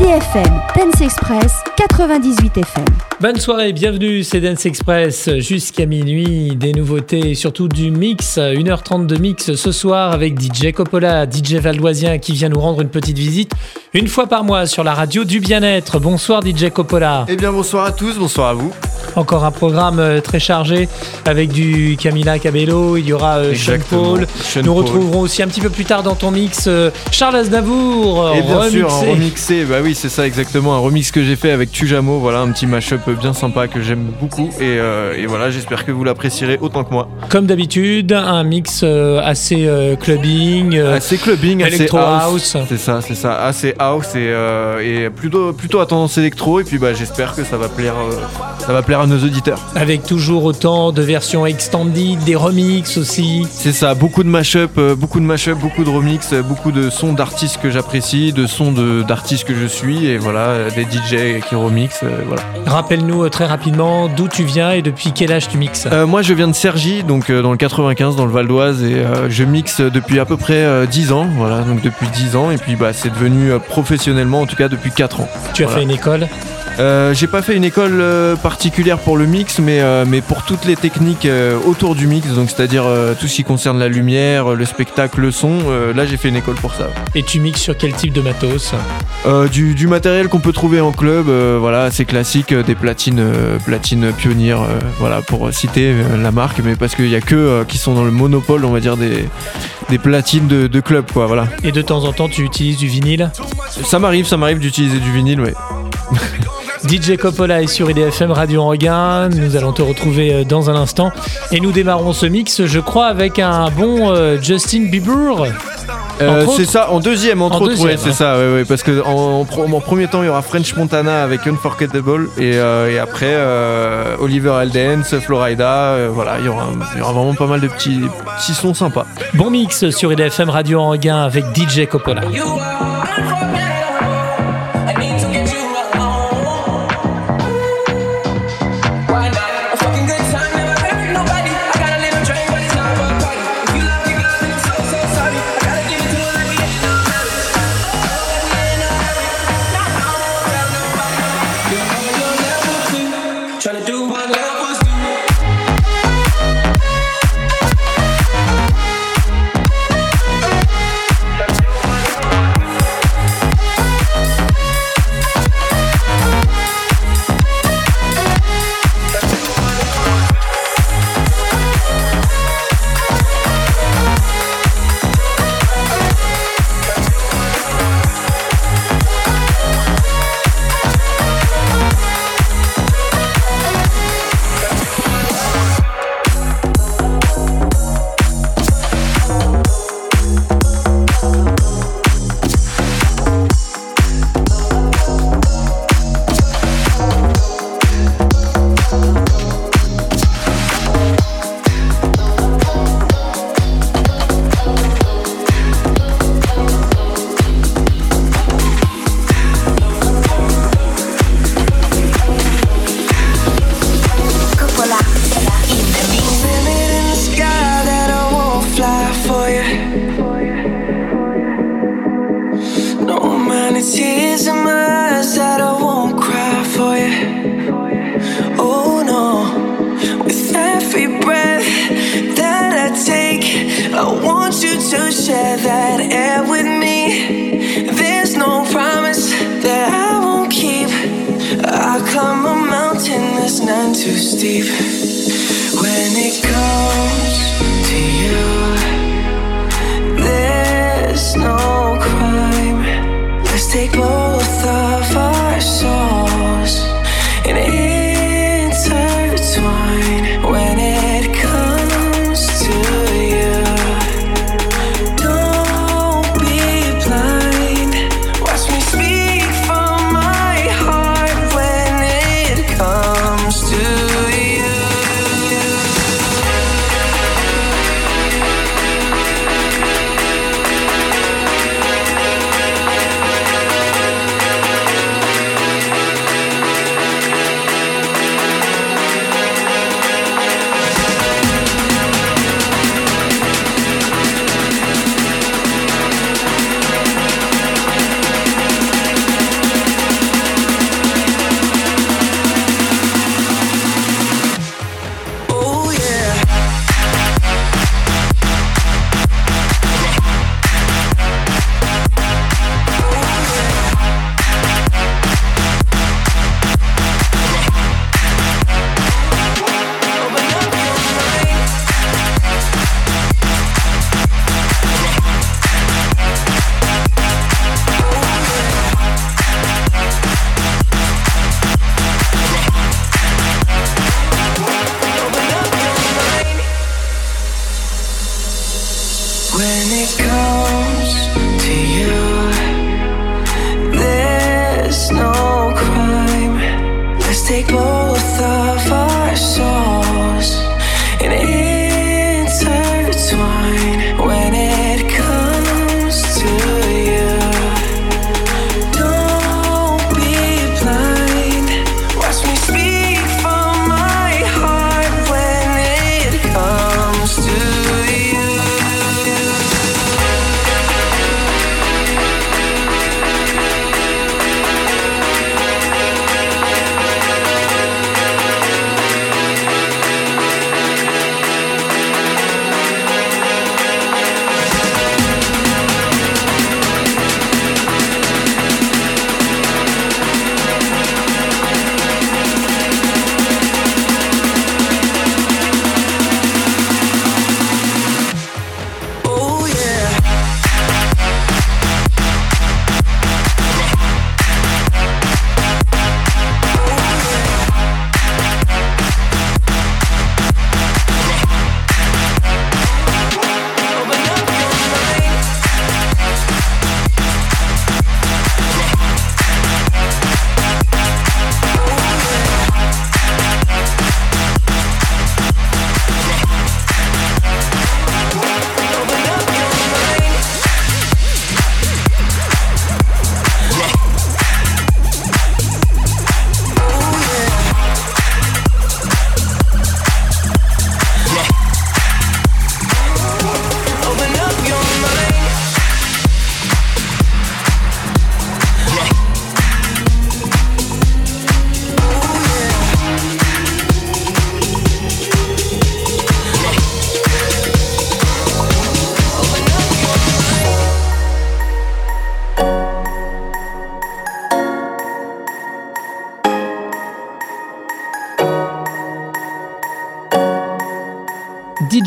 ready. IDFM, Dance Express, 98 FM. Bonne soirée, bienvenue, c'est Dance Express jusqu'à minuit. Des nouveautés surtout du mix. 1h30 de mix ce soir avec DJ Coppola, DJ Valdoisien qui vient nous rendre une petite visite une fois par mois sur la radio du bien-être. Bonsoir DJ Coppola. Eh bien bonsoir à tous, bonsoir à vous. Encore un programme euh, très chargé avec du Camila Cabello, il y aura euh, Sean Paul. Nous retrouverons aussi un petit peu plus tard dans ton mix euh, Charles Aznavour. Et bien remixé. sûr, remixé, bah oui, c'est ça exactement, un remix que j'ai fait avec Tujamo, voilà, un petit mashup bien sympa que j'aime beaucoup. Et, voilà, j'espère que vous l'apprécierez autant que moi. Comme d'habitude, un mix assez clubbing, assez clubbing, assez house. C'est ça, c'est ça, assez house et, plutôt, plutôt à tendance électro. Et puis bah, j'espère que ça va plaire, ça va plaire à nos auditeurs. Avec toujours autant de versions extended, des remixes aussi. C'est ça, beaucoup de mashup, euh, beaucoup de mashup, beaucoup de remix, euh, beaucoup de sons d'artistes que j'apprécie, de sons d'artistes que je suis, et voilà, euh, des DJ qui remixent, voilà. Rappelle-nous très rapidement d'où tu viens et depuis quel âge tu mixes? moi, je viens de Cergy, donc dans le 95, dans le Val d'Oise, et je mixe depuis à peu près 10 ans, voilà, donc depuis 10 ans, et puis bah, c'est devenu professionnellement, en tout cas depuis 4 ans. Tu as fait une école? Euh, j'ai pas fait une école euh, particulière pour le mix, mais, euh, mais pour toutes les techniques autour du mix, donc c'est-à-dire tout ce qui concerne la lumière, le spectacle, le son. là, j'ai fait une école pour ça. Et tu mixes sur quel type de matos? Du, du, matériel qu'on peut trouver en club, voilà, c'est classique, des platines, platines Pioneer, voilà, pour citer la marque, mais parce qu'il y a que qui sont dans le monopole, on va dire des, des platines de, de club, quoi, voilà. Et de temps en temps, tu utilises du vinyle? Ça m'arrive, ça m'arrive d'utiliser du vinyle, ouais. DJ Coppola est sur IDFM Radio Regain. Nous allons te retrouver euh, dans un instant. Et nous démarrons ce mix, je crois, avec un bon euh, Justin Bieber. Euh, c'est ça, en deuxième, entre autres, c'est ça, parce que en, premier temps, il y aura French Montana avec Unforgettable, et, après Oliver Aldens, Florida, voilà, il y, aura, vraiment pas mal de petits, petits sons sympas. Bon mix sur IDFM Radio Regain avec DJ Coppola.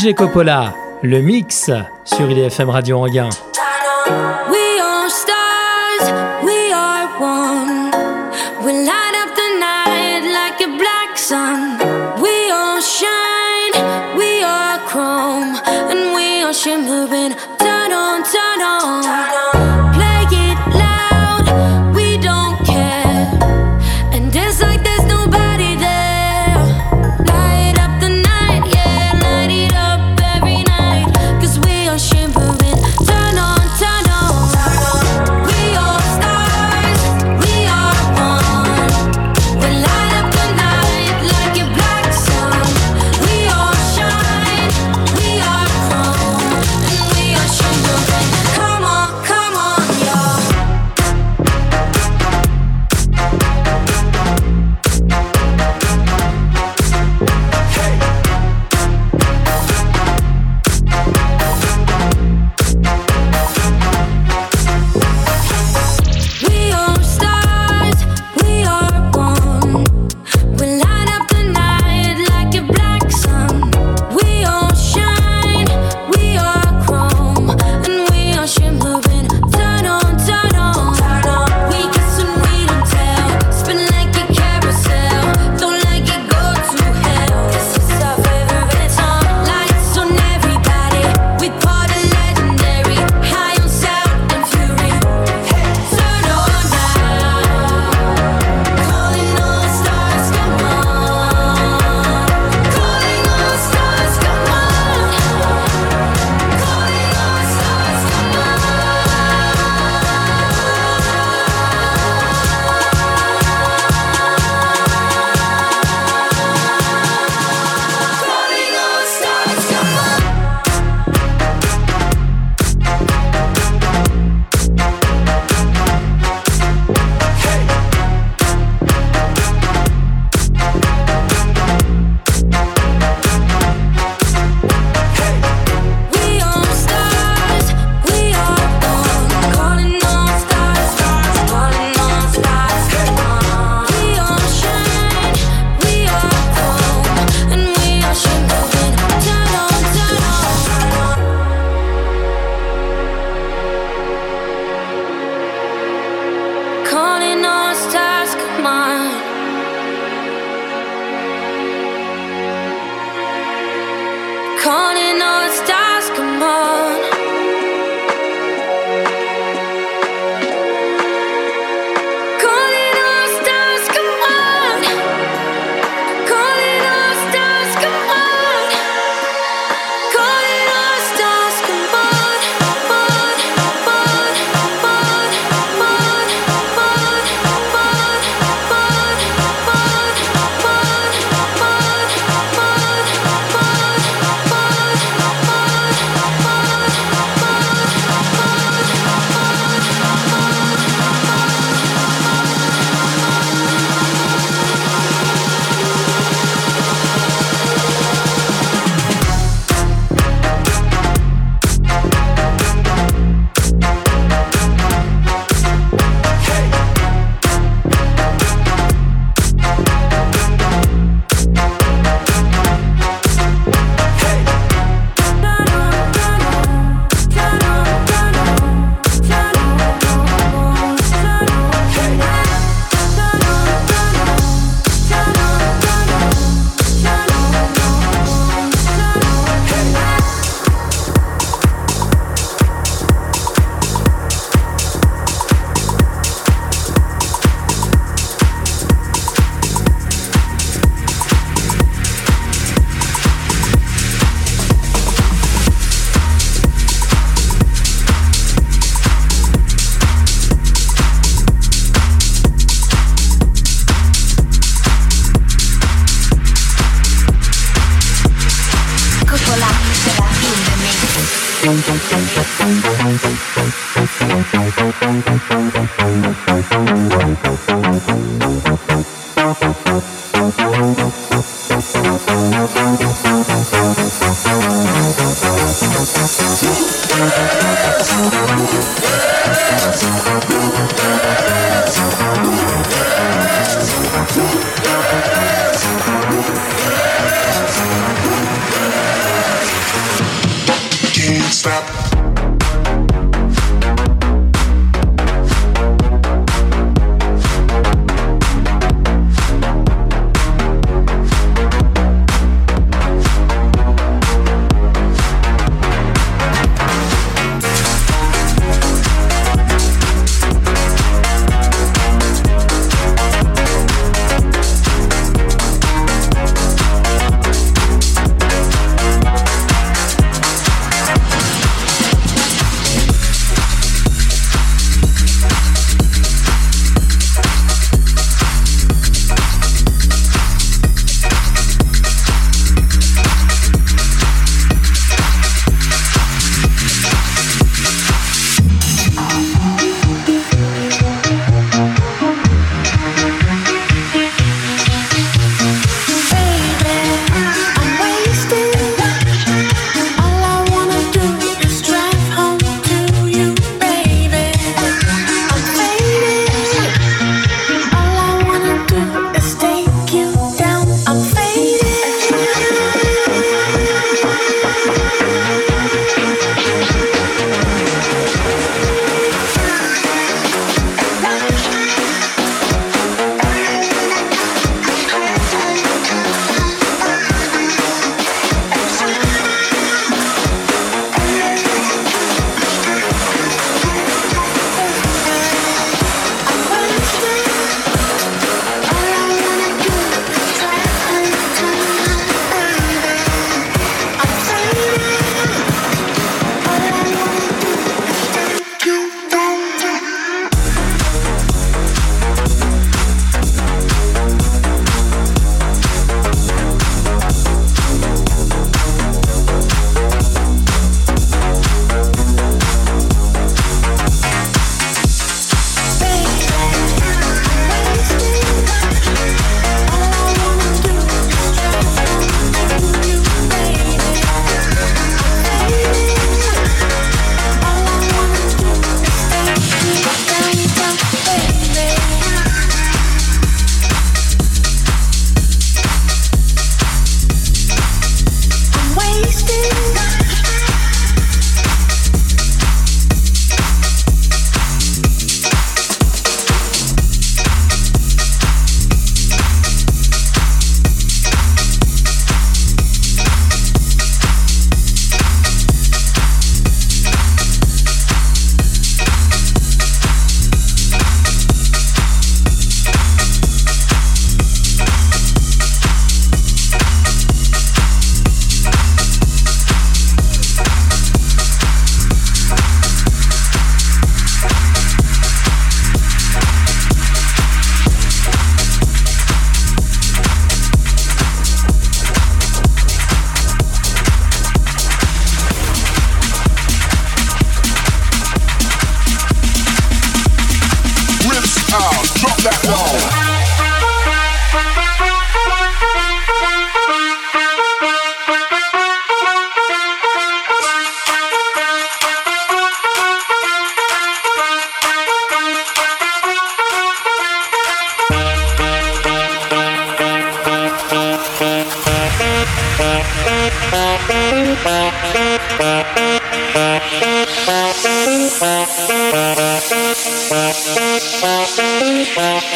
DJ Coppola, le mix sur IDFM Radio Anguin.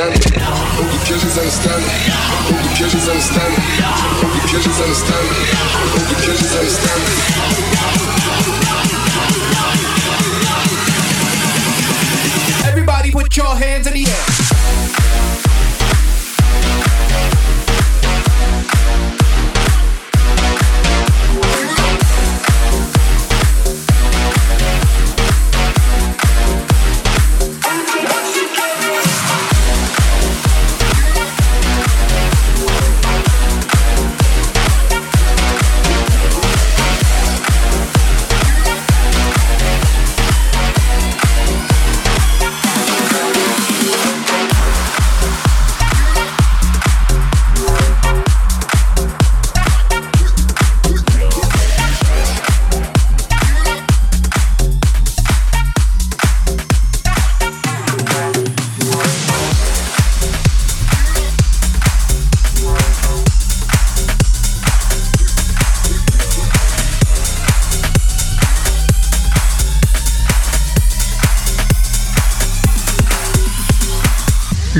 understand it. Hope the judges understand it. Hope the judges understand it. Hope the judges understand it.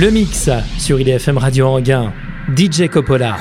Le mix sur IDFM Radio Anguin, DJ Coppola.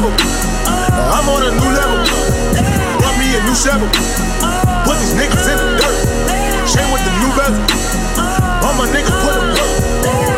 level. I'm on a new level. Brought me a new shovel. Put these niggas in the dirt. Chain with the new bezel. All my niggas put them up.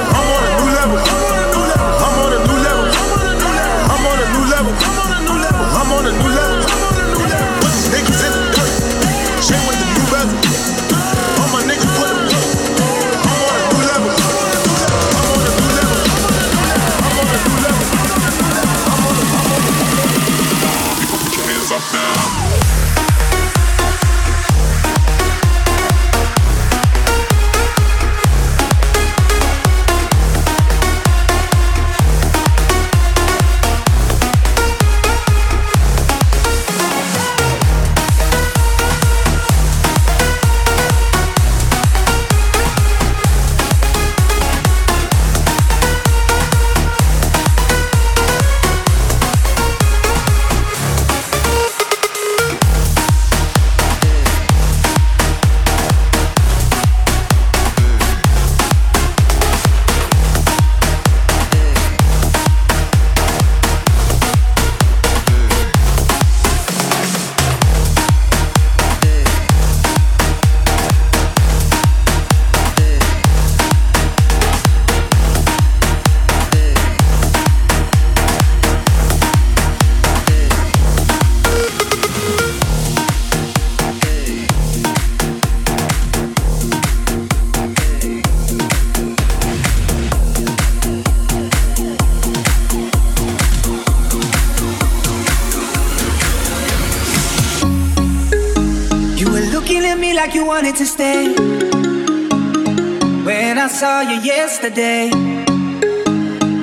yesterday.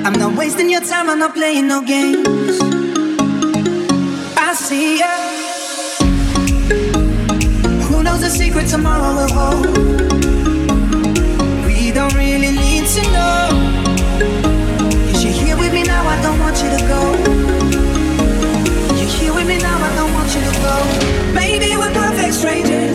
I'm not wasting your time, I'm not playing no games. I see ya. Who knows the secret tomorrow will hold? We don't really need to know. Cause you're here with me now, I don't want you to go. You're here with me now, I don't want you to go. Maybe we're perfect strangers.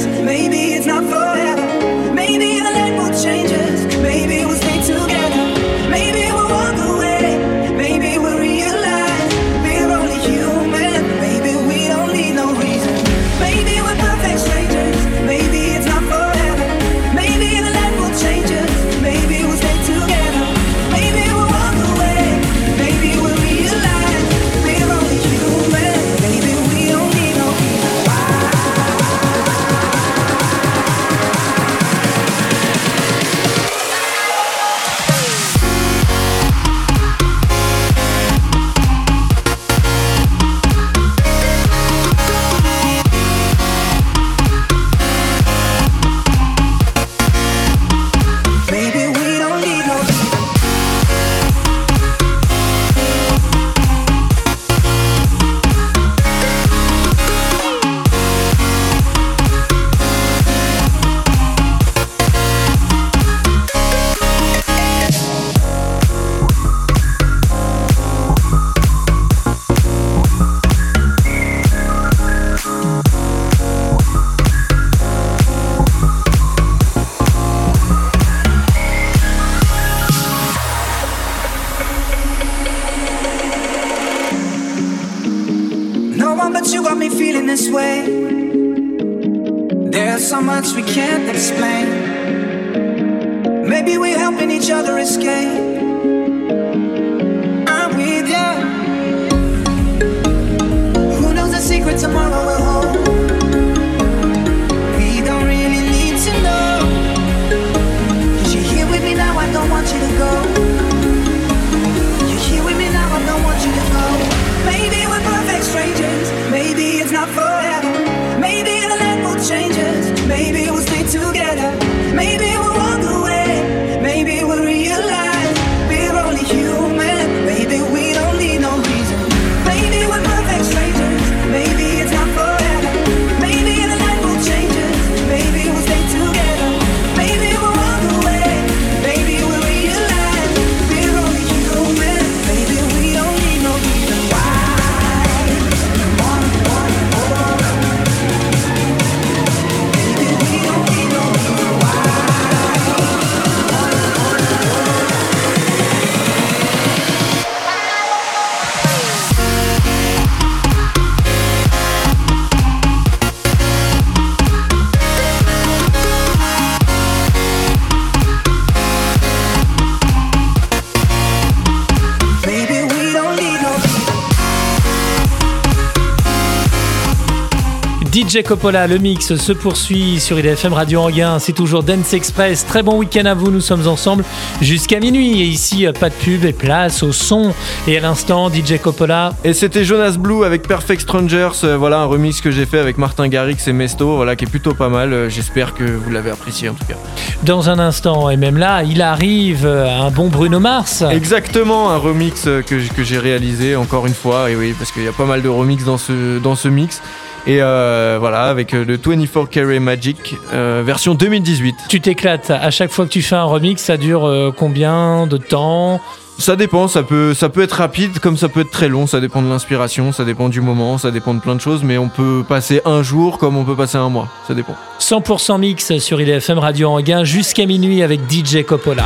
DJ Coppola, le mix se poursuit sur IDFM Radio Anguin. C'est toujours Dance Express. Très bon week-end à vous. Nous sommes ensemble jusqu'à minuit. Et ici, pas de pub et place au son. Et à l'instant, DJ Coppola. Et c'était Jonas Blue avec Perfect Strangers. Euh, voilà un remix que j'ai fait avec Martin Garrix et Mesto. Voilà qui est plutôt pas mal. Euh, j'espère que vous l'avez apprécié en tout cas. Dans un instant, et même là, il arrive euh, un bon Bruno Mars. Exactement, un remix que, que j'ai réalisé encore une fois. Et oui, parce qu'il y a pas mal de remix dans ce, dans ce mix. Et euh, voilà, avec euh, le 24 Carry Magic euh, version 2018. Tu t'éclates à chaque fois que tu fais un remix, ça dure combien de temps? Ça dépend, ça peut, ça peut être rapide comme ça peut être très long, ça dépend de l'inspiration, ça dépend du moment, ça dépend de plein de choses, mais on peut passer un jour comme on peut passer un mois, ça dépend. 100% mix sur IDFM Radio Anguin jusqu'à minuit avec DJ Coppola.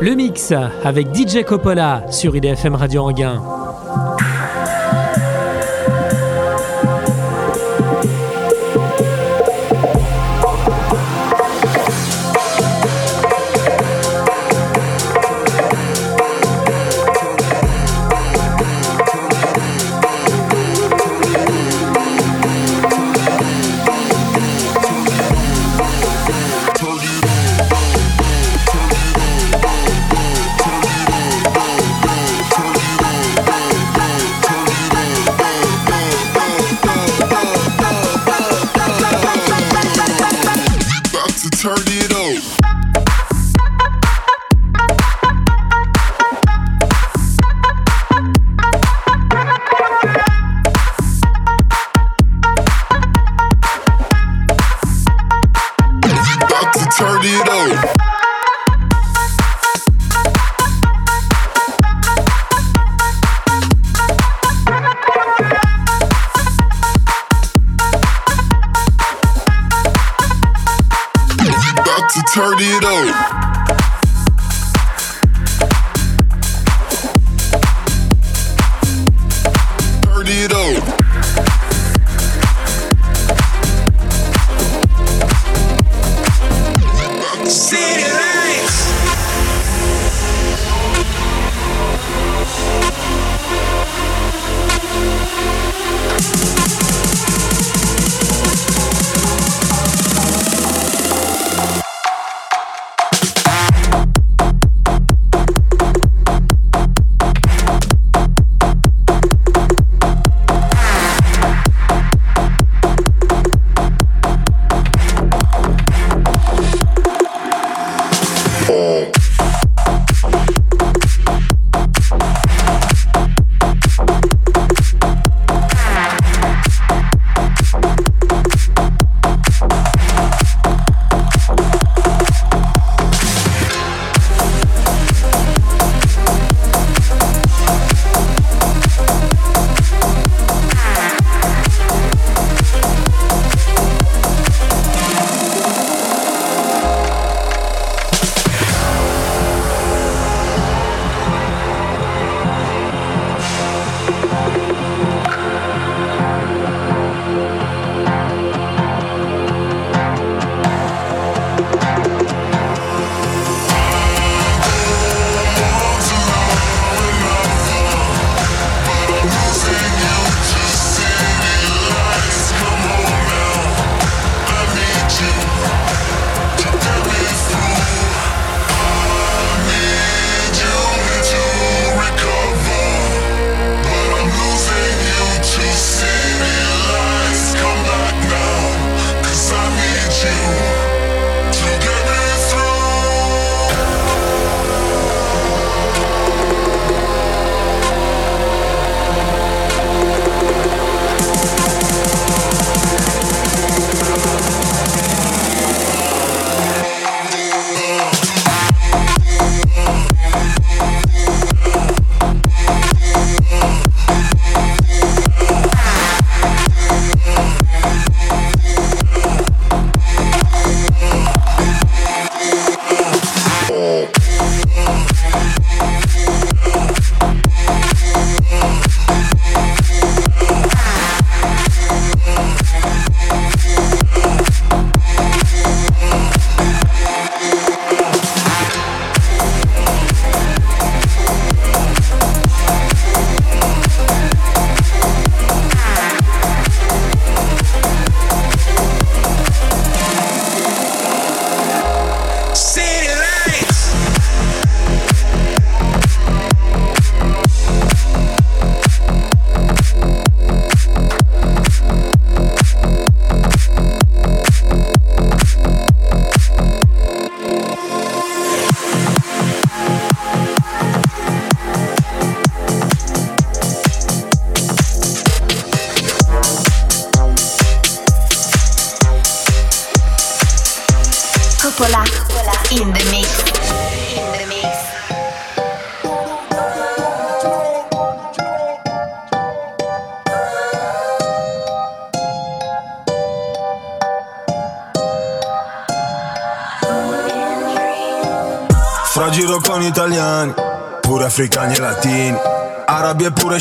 Le mix avec DJ Coppola sur IDFM Radio Anguin.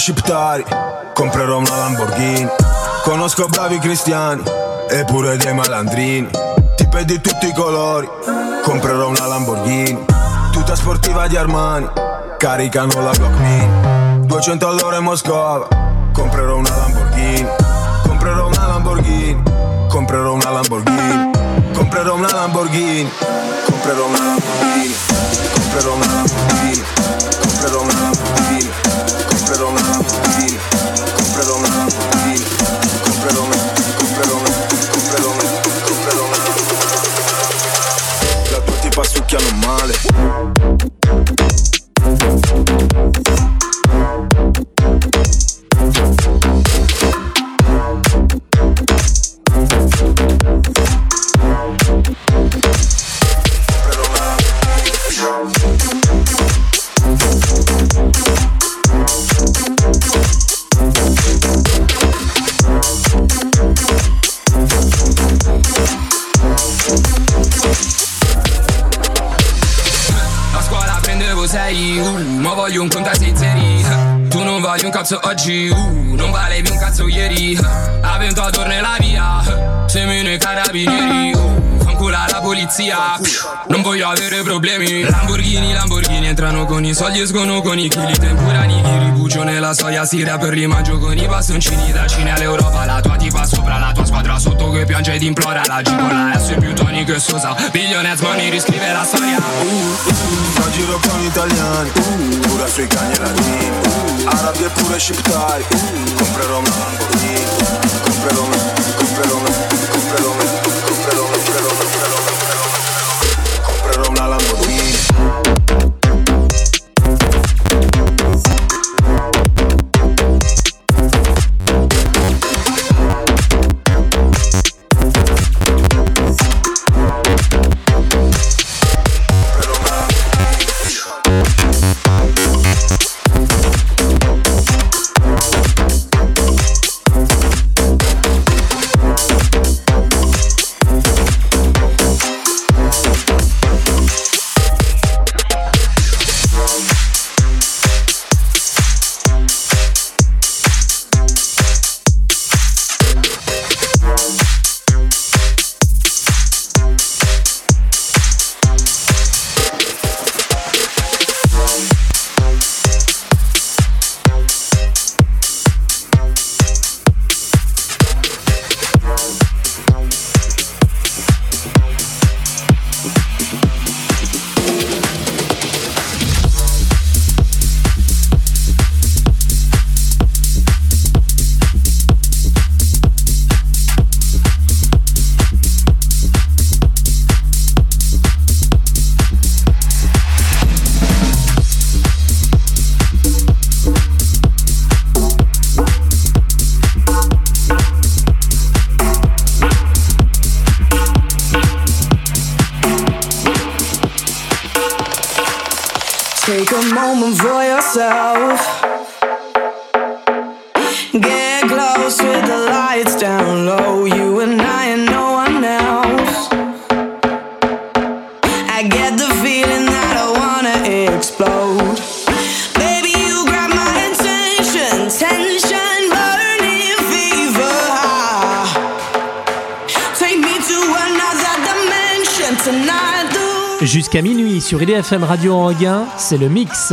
Sciptari, comprerò una Lamborghini. Conosco bravi cristiani e pure dei malandrini, tipe di tutti i colori, comprerò una Lamborghini. Tutta sportiva di Armani, caricano la Glock Mini. 200 all'ora in Moscova, comprerò una Lamborghini. Comprerò una Lamborghini, comprerò una Lamborghini, comprerò una Lamborghini, comprerò una Lamborghini, comprerò una Lamborghini, Molly. adiu. via Non voglio avere problemi. Lamborghini, Lamborghini Entrano con i soldi, escono con i chili. Tempura, nigiri, bucio nella soia Si per rimaggio con i bastoncini. Da Cina all'Europa La tua tipa sopra, la tua squadra sotto Che piange ed implora. La G con è più toni che sosa Billionaires money riscrive la storia. Uh, uh, uh, giro con gli italiani uh, Pure africani e latini uh, Arabi e pure shiptari uh, Comprerò una Lamborghini Comprerò una sur IDFM Radio Anguin, c'est le mix.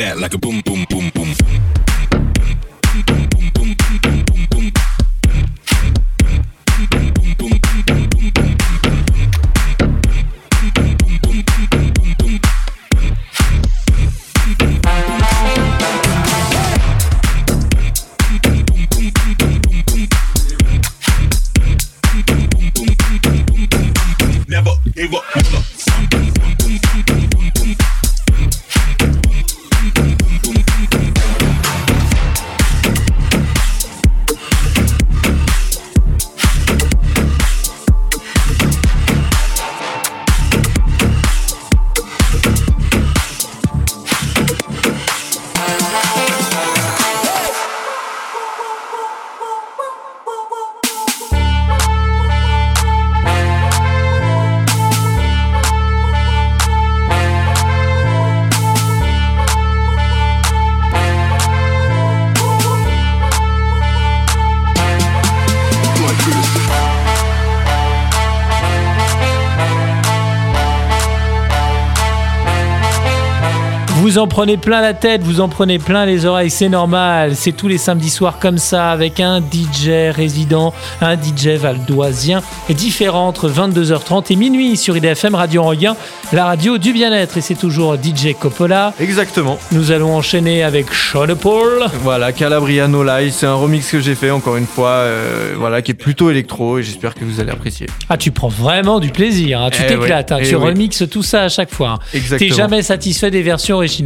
back like a boom. Vous en prenez plein la tête, vous en prenez plein les oreilles, c'est normal. C'est tous les samedis soirs comme ça, avec un DJ résident, un DJ valdoisien, et différent entre 22h30 et minuit sur IDFM Radio Regain, la radio du bien-être. Et c'est toujours DJ Coppola. Exactement. Nous allons enchaîner avec Sean Paul. Voilà, Calabria No Lie, c'est un remix que j'ai fait encore une fois, euh, voilà, qui est plutôt électro et j'espère que vous allez apprécier. Ah, tu prends vraiment du plaisir, hein. tu Eh t'éclates, hein. eh tu oui. remixes tout ça à chaque fois. hein. Exactement. T'es jamais satisfait des versions originales.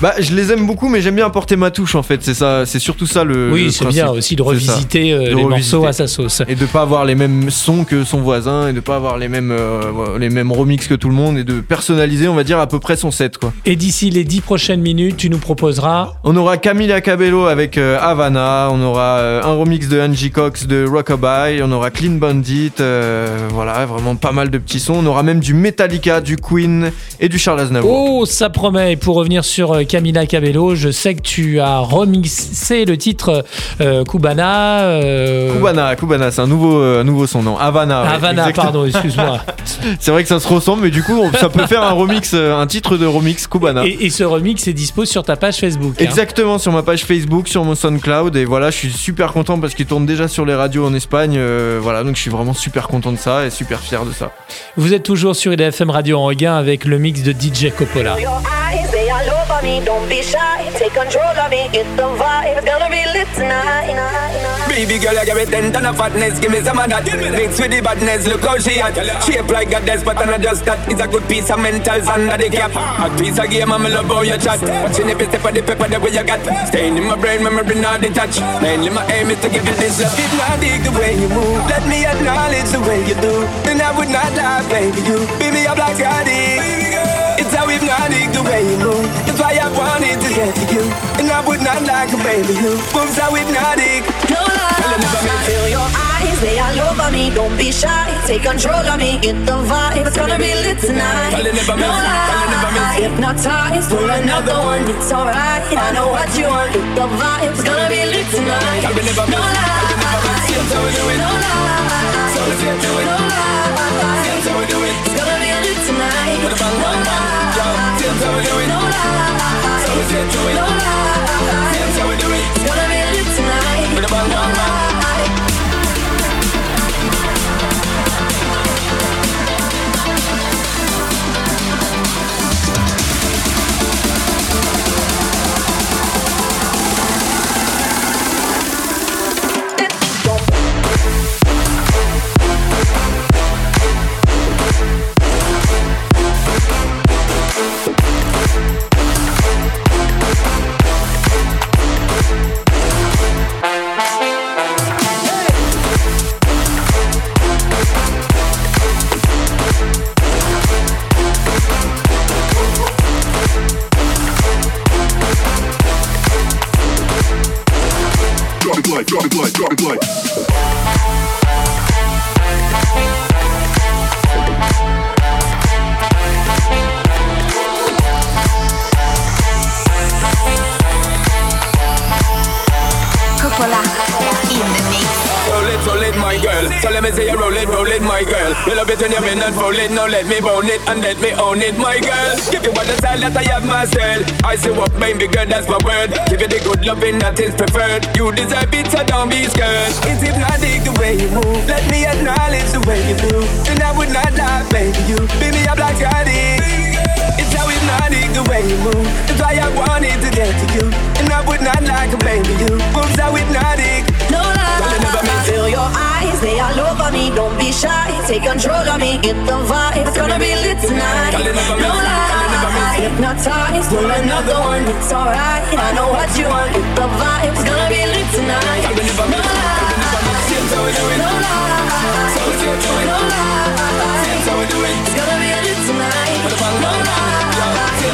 Bah, je les aime beaucoup, mais j'aime bien apporter ma touche en fait. C'est ça, c'est surtout ça le. oui, c'est bien aussi de revisiter euh, De les revisiter. morceaux à sa sauce. Et de pas avoir les mêmes sons que son voisin et de pas avoir les mêmes euh, les mêmes remixes que tout le monde et de personnaliser, on va dire à peu près son set quoi. Et d'ici les 10 prochaines minutes, tu nous proposeras On aura Camila Cabello avec euh, Havana, on aura euh, un remix de Angie Cox de Rockabye, on aura Clean Bandit, voilà, vraiment pas mal de petits sons. On aura même du Metallica, du Queen et du Charles Aznavour. Oh, ça promet. Et pour revenir sur euh, Camila Cabello, je sais que tu as remixé le titre euh, Cubana. euh, Cubana, Cubana, c'est un nouveau, euh, un nouveau son, non Havana. ouais, Havana, exactement. pardon, excuse-moi. C'est vrai que ça se ressemble, mais du coup, ça peut faire un remix, un titre de remix Cubana. Et, et ce remix est dispo sur ta page Facebook. hein. Exactement, sur ma page Facebook, sur mon SoundCloud. Et voilà, je suis super content parce qu'il tourne déjà sur les radios en Espagne. euh, voilà, donc je suis vraiment super content de ça et super fier de ça. Vous êtes toujours sur IDFM Radio en regain avec le mix de DJ Coppola. Your eyes, they all over me. Don't be shy. Take control of me. Get the vibe. It's gonna be lit tonight. Baby girl, you give me ten ton of fatness, give me some of that. Mix with the badness, look how she at. Shape like a desk, but I'm not just that. It's a good piece of mentals under the cap. A piece of game, I'm love how you chat. Watching every step of the paper, the way you got. Staying in my brain, memory not detached. Mainly my aim is to give you this love. If not dig the way you move, let me acknowledge the way you do. Then I would not lie, baby. You be me up like Scotty. It's how hypnotic the way you move. It's why I wanted to get to you. And I would not like a baby who moves so hypnotic. No lie. Feel your eyes, they all over me. Don't be shy. Take control of me. Get the vibe. It's gonna be lit tonight. Tell you never No miss, tell you never lie. Hypnotized. Pull another one. It's alright. I know what you want. Get the vibe. It's gonna be lit tonight. No miss, tell you never miss. lie. That's how we do it. No lie. So let's get to it. No lie. That's how we do it. It's gonna be lit tonight. Put a how we do it. No lie. So get to it. No lie. That's how we do it. It's gonna be lit tonight. Put a bang, bang, bang. Love it when you're in and roll it. Now let me bone it and let me own it, my girl. Give you all the style that I have myself. I say what baby girl, that's my word. Give you the good loving that is preferred. You deserve it, so don't be scared. It's hypnotic the way you move. Let me acknowledge the way you do. And I would not lie, baby. You me up like Scotty. It's how hypnotic the way you move. It's why I wanted to get to you. And I would not like a baby. You move so hypnotic. No Girl, you never lie. miss. Feel your eyes, they all over me. Don't be shy. Take control of me. Get the vibe. It's gonna be lit tonight. You No miss. Girl, you never lie. miss. Hypnotized. Pull another one. It's alright. I know what you want. Get the vibe. It's gonna be lit tonight. Girl, you never No miss. Girl, you never miss. lie. That's how we do it. No lie. So let's get to it. No lie. That's how we do it. It's gonna be lit tonight.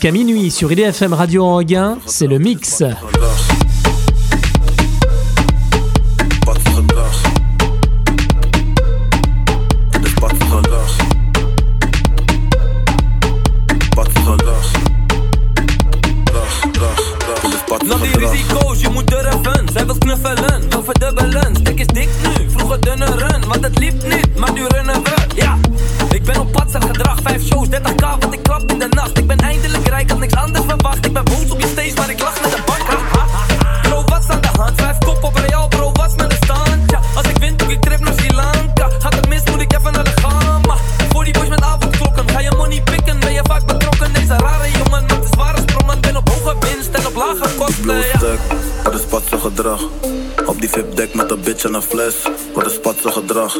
Jusqu'à minuit sur IDFM Radio Anguin, c'est le mix. Ik ben op pad, zijn gedrag, 5 shows, 30k, want ik klap in de nacht. Ik ben eindelijk rijk, had niks anders verwacht. Ik ben boos op je steeds, maar ik lach met de bank. Bro, wat's aan de hand? Vijf kop op jou. bro, wat met de stand? Ja, als ik win, doe ik trip naar Sri Lanka. Gaat het mis, moet ik even naar de gamma. Voor die boys met avondklokken, ga je money pikken, ben je vaak betrokken. Deze rare jongen met de zware sprongen, ben op hoge winst en op lage kosten. Wat is patse gedrag? Op die vip deck met een bitch en een fles. Wat is patse gedrag?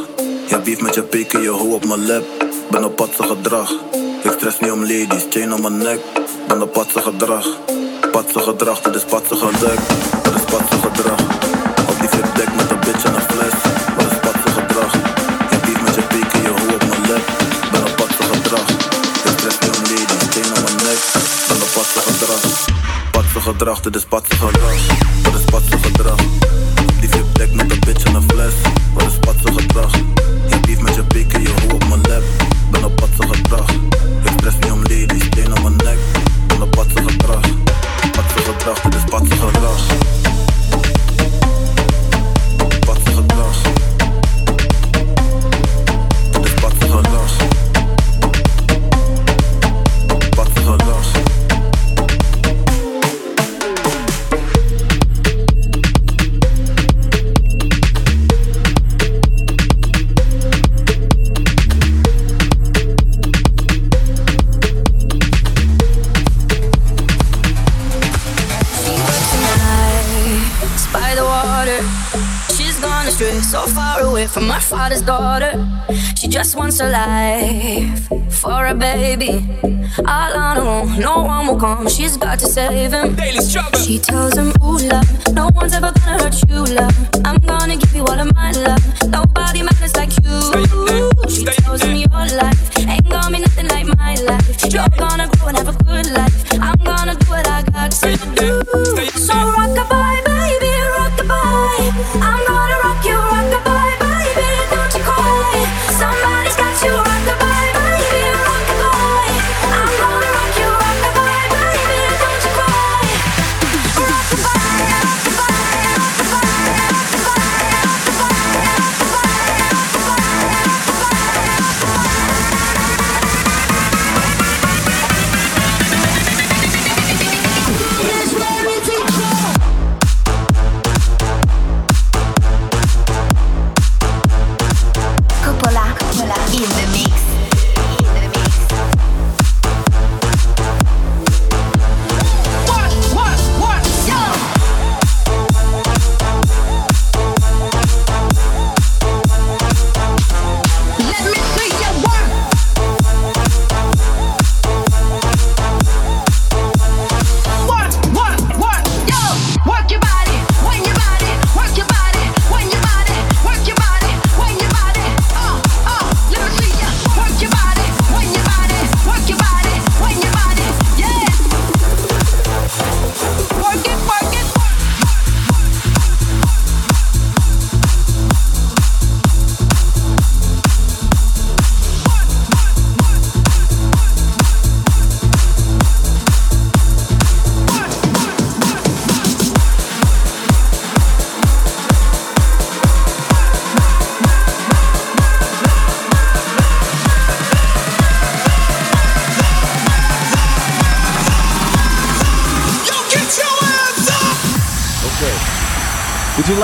Je beef met je piken, je hoe op mijn lap. Ben op patse gedrag. Ik stress niet om ladies, chain om mijn nek. Ben op patse gedrag. Patse gedrag, dit is patse gedek. Dat is patse gedrag. Op die VIP-deck met een bitch en een fles. Wat is patse gedrag? Ja, beef met je pik en je hoe op mijn lap. Ben op patse gedrag. Ik stress niet om ladies, chain om mijn nek. Ben op patse gedrag. Patse gedrag, dit is patse gedrag. Just wants a life for a baby. All on her own, no one will come. She's got to save him. Daily struggle. She tells him, Ooh, love, no one's ever gonna hurt you, love. I'm gonna give you all of my love. Nobody matters like you. She tells him, Your life ain't gonna be nothing like my life. You're gonna grow and have a good life.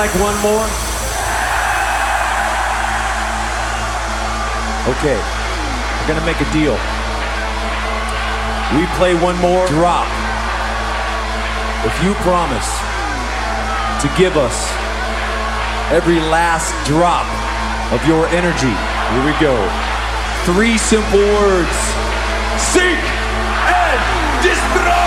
Like one more? Okay. We're gonna make a deal. We play one more drop. If you promise to give us every last drop of your energy, here we go. Three simple words. Seek and destroy!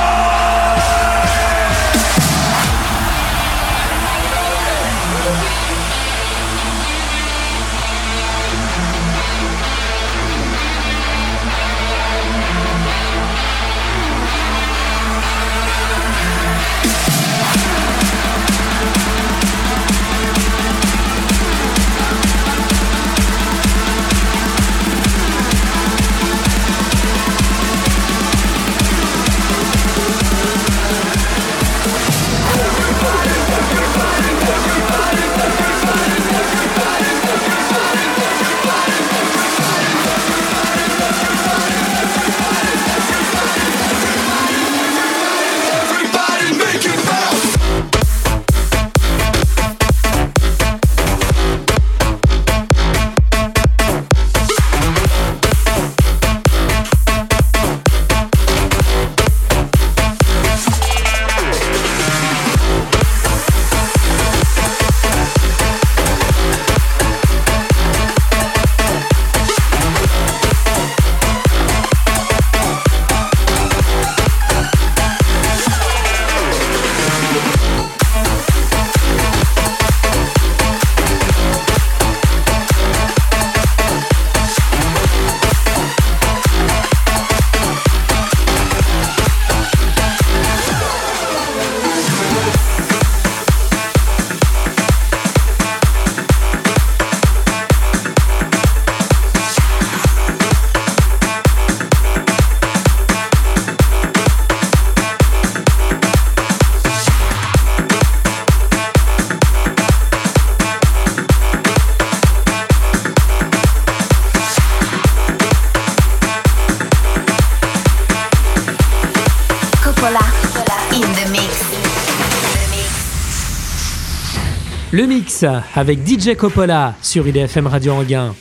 Mix avec DJ Coppola sur IDFM Radio Anguin.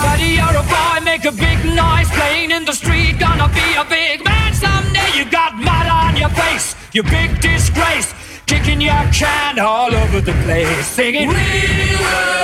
Buddy, you're a boy, make a big noise playing in the street. Gonna be a big man someday. You got mud on your face, you big disgrace. Kicking your can all over the place, singing. We will,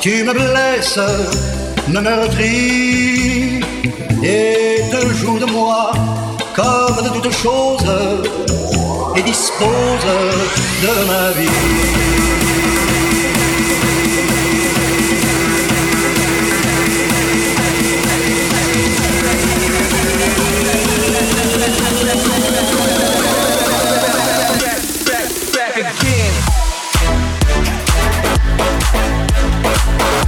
tu me blesses, me meurtris et te joues de moi comme de toute chose et dispose de ma vie.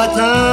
matin,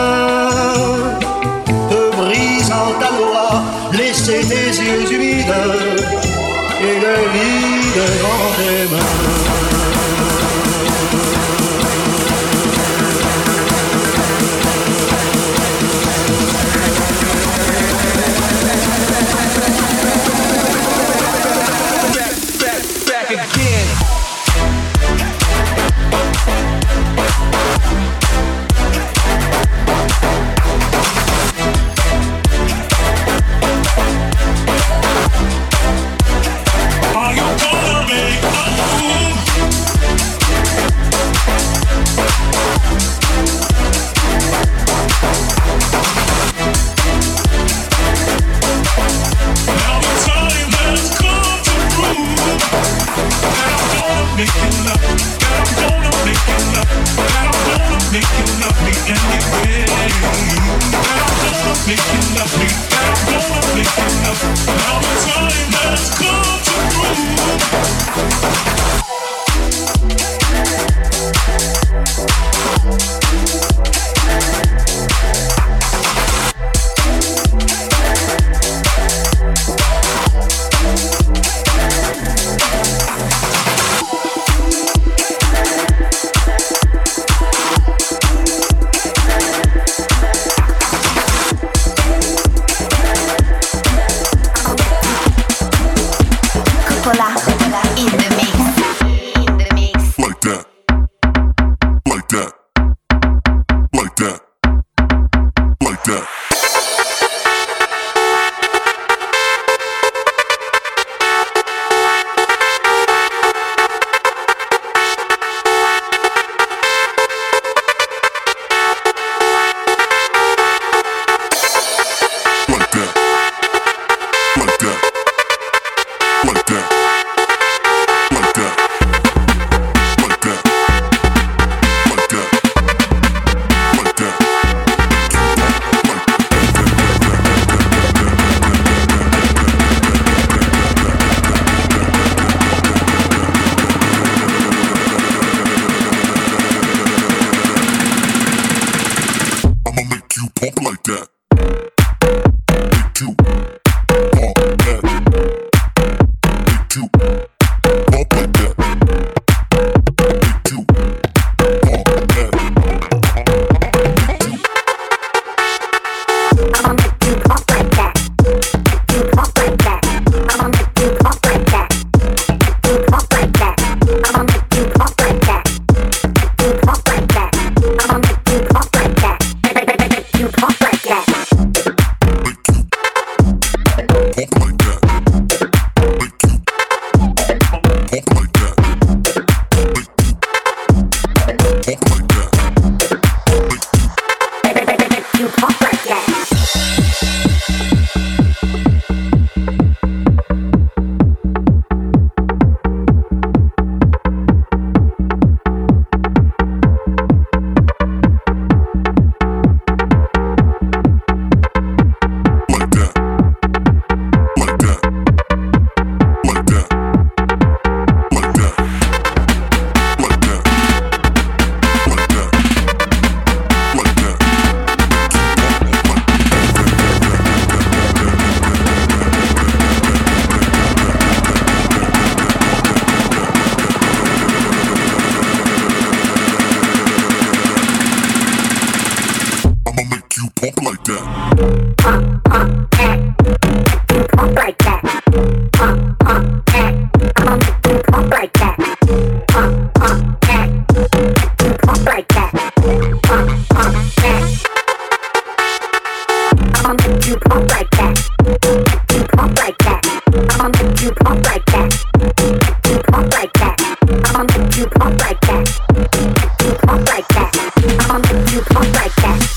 like that.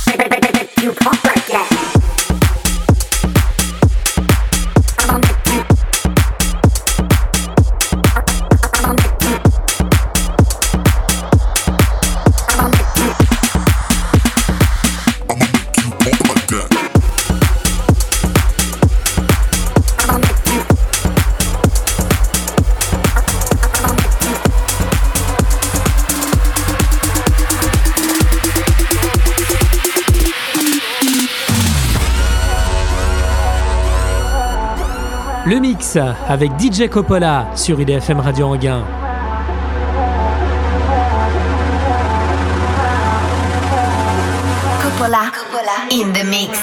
avec DJ Coppola sur IDFM Radio Anguin. Coppola, Coppola in the mix.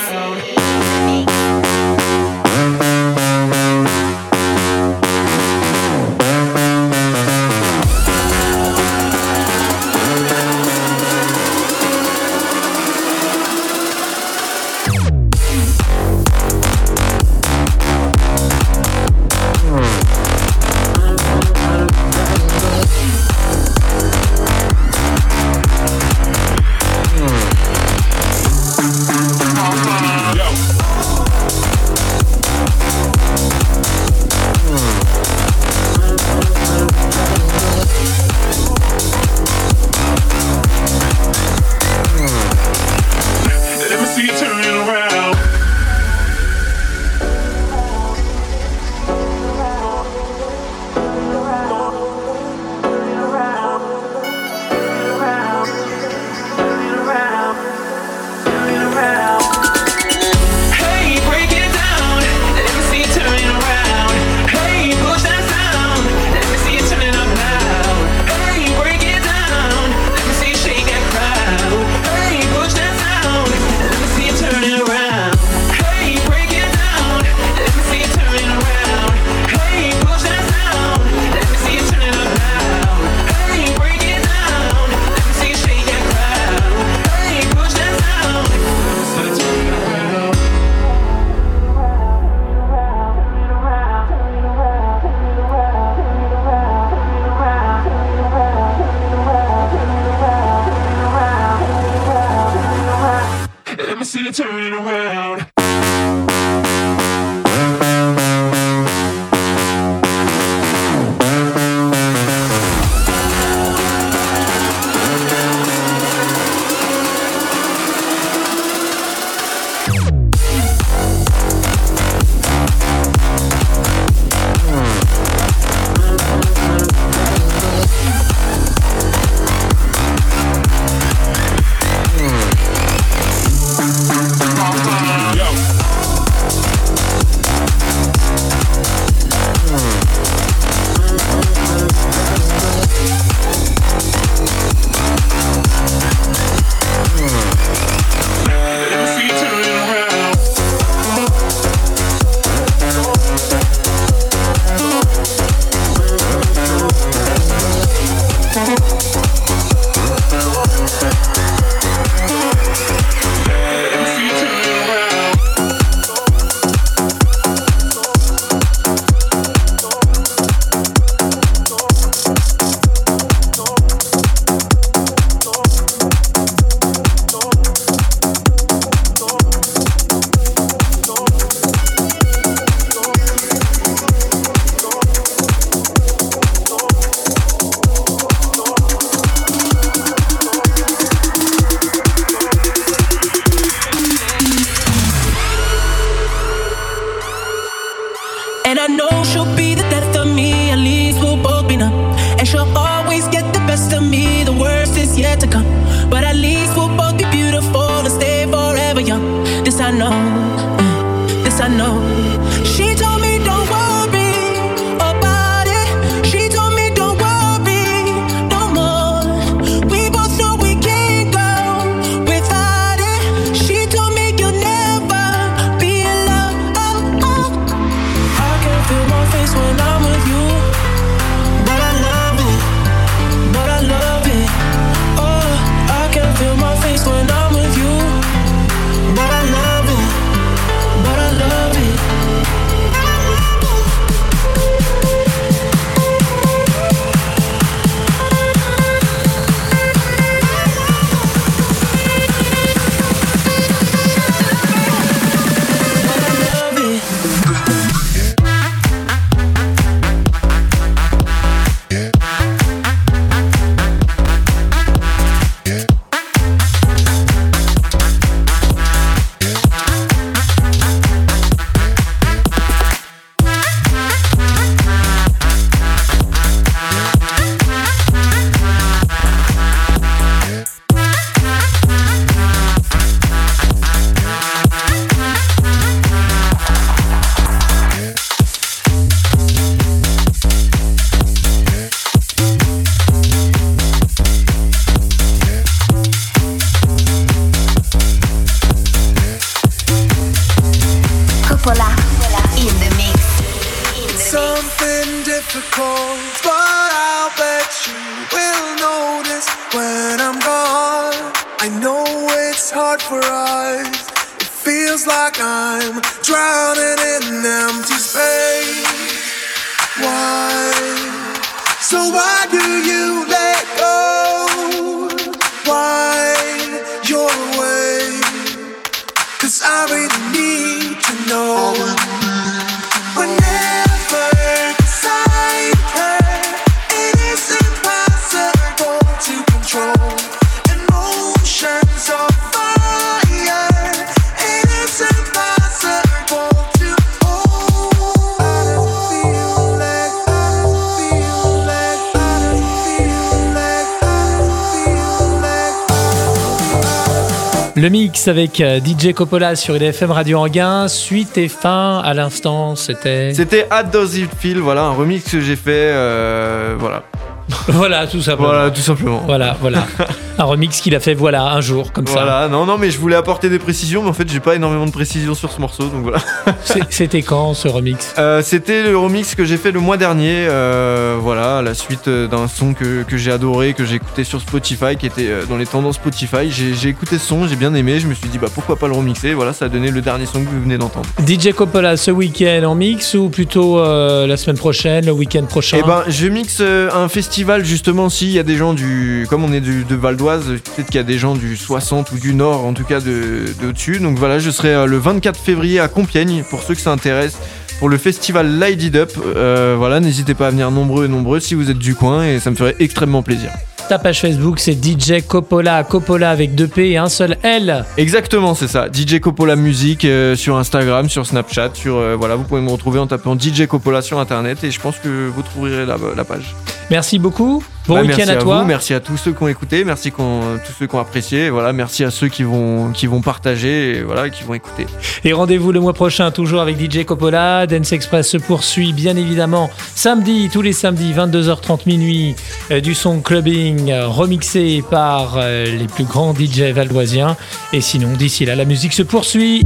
Avec euh, DJ Coppola sur IDFM Radio Anguin. Suite et fin à l'instant, c'était. C'était How Does It Feel, voilà, un remix que j'ai fait, euh, voilà. Voilà, tout simplement. Voilà, tout simplement. Voilà, voilà. un remix qu'il a fait, voilà, un jour, comme ça. Voilà, non, non, mais je voulais apporter des précisions, mais en fait, j'ai pas énormément de précisions sur ce morceau, donc voilà. C'était quand ce remix? Euh, C'était le remix que j'ai fait le mois dernier, euh, voilà, à la suite euh, d'un son que, que j'ai adoré, que j'ai écouté sur Spotify, qui était dans les tendances Spotify. J'ai écouté ce son, j'ai bien aimé, je me suis dit, bah pourquoi pas le remixer, voilà, ça a donné le dernier son que vous venez d'entendre. DJ Coppola ce week-end en mix ou plutôt euh, la semaine prochaine, le week-end prochain? Eh ben, je mixe un festival justement. S'il y a des gens du, comme on est du- de Val d'Oise, peut-être qu'il y a des gens du 60 ou du Nord, en tout cas de, de au-dessus. Donc voilà, je serai euh, le 24 février à Compiègne pour ceux que ça intéresse. Pour le festival Light It Up, Euh, voilà, n'hésitez pas à venir nombreux et nombreux si vous êtes du coin et ça me ferait extrêmement plaisir. Ta page Facebook, c'est DJ Coppola, Coppola avec deux P et un seul L. Exactement, c'est ça. DJ Coppola Musique euh, sur Instagram, sur Snapchat, sur euh, voilà, vous pouvez me retrouver en tapant DJ Coppola sur internet et je pense que vous trouverez la, la page. Merci beaucoup. Bon Bah, week-end merci à toi. vous, merci à tous ceux qui ont écouté, merci qu'on- tous ceux qui ont apprécié, voilà, merci à ceux qui vont, qui vont partager, et voilà, qui vont écouter. Et rendez-vous le mois prochain, toujours avec DJ Coppola. Dance Express se poursuit, bien évidemment, samedi, tous les samedis, 22h30 minuit, euh, du son clubbing euh, remixé par euh, les plus grands DJ valdoisiens. Et sinon, d'ici là, la musique se poursuit.